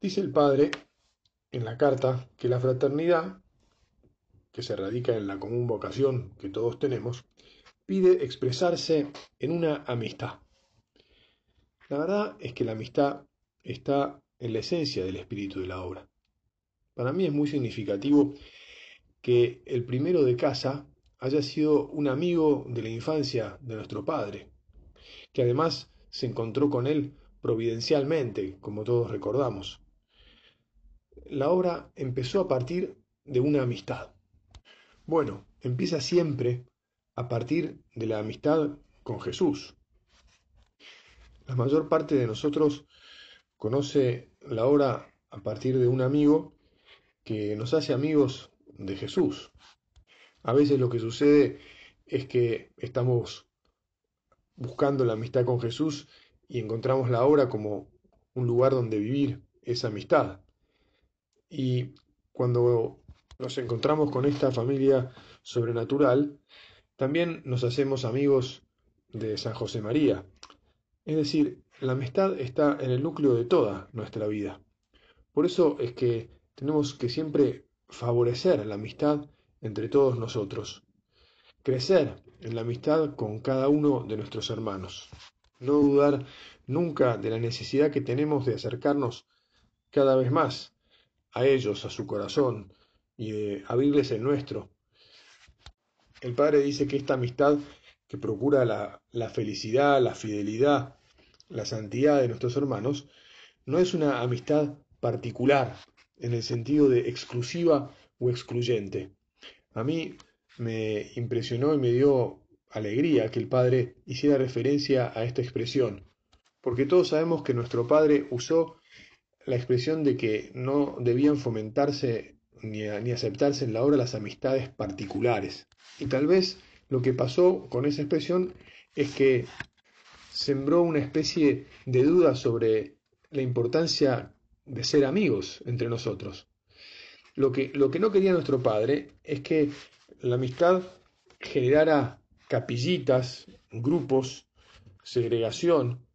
Dice el padre en la carta que la fraternidad, que se radica en la común vocación que todos tenemos, pide expresarse en una amistad. La verdad es que la amistad está en la esencia del espíritu de la obra. Para mí es muy significativo que el primero de casa haya sido un amigo de la infancia de nuestro padre, que además se encontró con él providencialmente, como todos recordamos. La obra empezó a partir de una amistad. Bueno, empieza siempre a partir de la amistad con Jesús. La mayor parte de nosotros conoce la obra a partir de un amigo que nos hace amigos de Jesús. A veces lo que sucede es que estamos buscando la amistad con Jesús y encontramos la obra como un lugar donde vivir esa amistad. Y cuando nos encontramos con esta familia sobrenatural, también nos hacemos amigos de San José María. Es decir, la amistad está en el núcleo de toda nuestra vida. Por eso es que tenemos que siempre favorecer la amistad entre todos nosotros, crecer en la amistad con cada uno de nuestros hermanos, no dudar nunca de la necesidad que tenemos de acercarnos cada vez más a ellos, a su corazón, y de abrirles el nuestro. El Padre dice que esta amistad que procura la, la felicidad, la fidelidad, la santidad de nuestros hermanos, no es una amistad particular, en el sentido de exclusiva o excluyente. A mí me impresionó y me dio alegría que el Padre hiciera referencia a esta expresión, porque todos sabemos que nuestro Padre usó la expresión de que no debían fomentarse ni, ni aceptarse en la obra las amistades particulares. Y tal vez lo que pasó con esa expresión es que sembró una especie de duda sobre la importancia de ser amigos entre nosotros. Lo que, lo que no quería nuestro padre es que la amistad generara capillitas, grupos, segregación,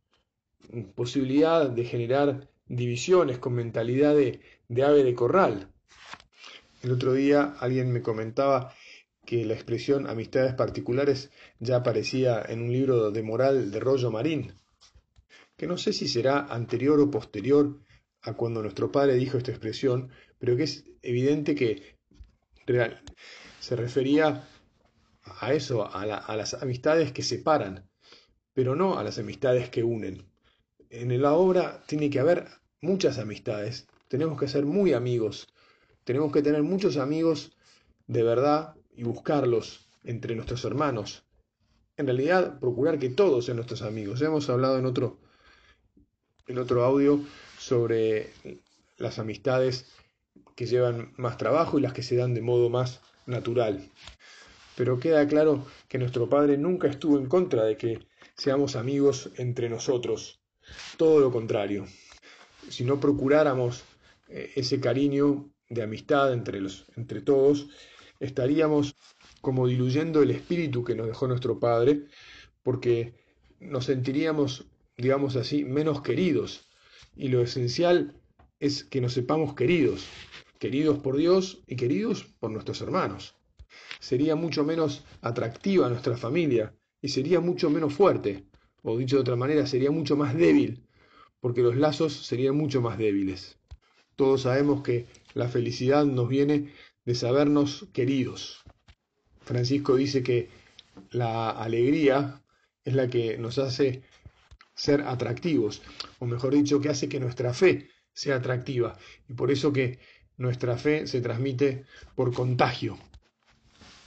posibilidad de generar divisiones con mentalidad de, de ave de corral. El otro día alguien me comentaba que la expresión amistades particulares ya aparecía en un libro de moral de Rollo Marín, que no sé si será anterior o posterior a cuando nuestro padre dijo esta expresión, pero que es evidente que se refería a eso, a, la, a, las amistades que separan, pero no a las amistades que unen. En la obra tiene que haber muchas amistades, tenemos que ser muy amigos, tenemos que tener muchos amigos de verdad y buscarlos entre nuestros hermanos. En realidad, procurar que todos sean nuestros amigos. Hemos hablado en otro, en otro audio sobre las amistades que llevan más trabajo y las que se dan de modo más natural. Pero queda claro que nuestro Padre nunca estuvo en contra de que seamos amigos entre nosotros. Todo lo contrario. Si no procuráramos eh, ese cariño de amistad entre, los, entre todos, estaríamos como diluyendo el espíritu que nos dejó nuestro Padre, porque nos sentiríamos, digamos así, menos queridos. Y lo esencial es que nos sepamos queridos, queridos por Dios y queridos por nuestros hermanos. Sería mucho menos atractiva nuestra familia y sería mucho menos fuerte, o dicho de otra manera, sería mucho más débil, porque los lazos serían mucho más débiles. Todos sabemos que la felicidad nos viene de sabernos queridos. Francisco dice que la alegría es la que nos hace ser atractivos, o mejor dicho, que hace que nuestra fe sea atractiva, y por eso que nuestra fe se transmite por contagio.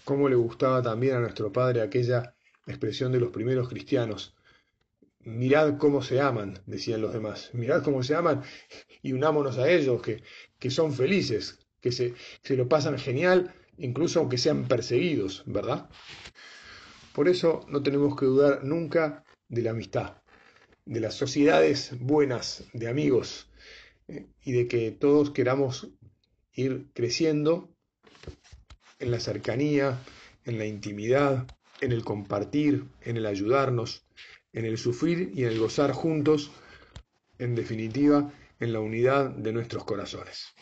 Cómo le gustaba también a nuestro Padre aquella expresión de los primeros cristianos. Mirad cómo se aman, decían los demás. Mirad cómo se aman y unámonos a ellos, que, que son felices, que se, se lo pasan genial, incluso aunque sean perseguidos, ¿verdad? Por eso no tenemos que dudar nunca de la amistad, de las sociedades buenas de amigos eh, y de que todos queramos ir creciendo en la cercanía, en la intimidad, en el compartir, en el ayudarnos, en el sufrir y en el gozar juntos, en definitiva, en la unidad de nuestros corazones.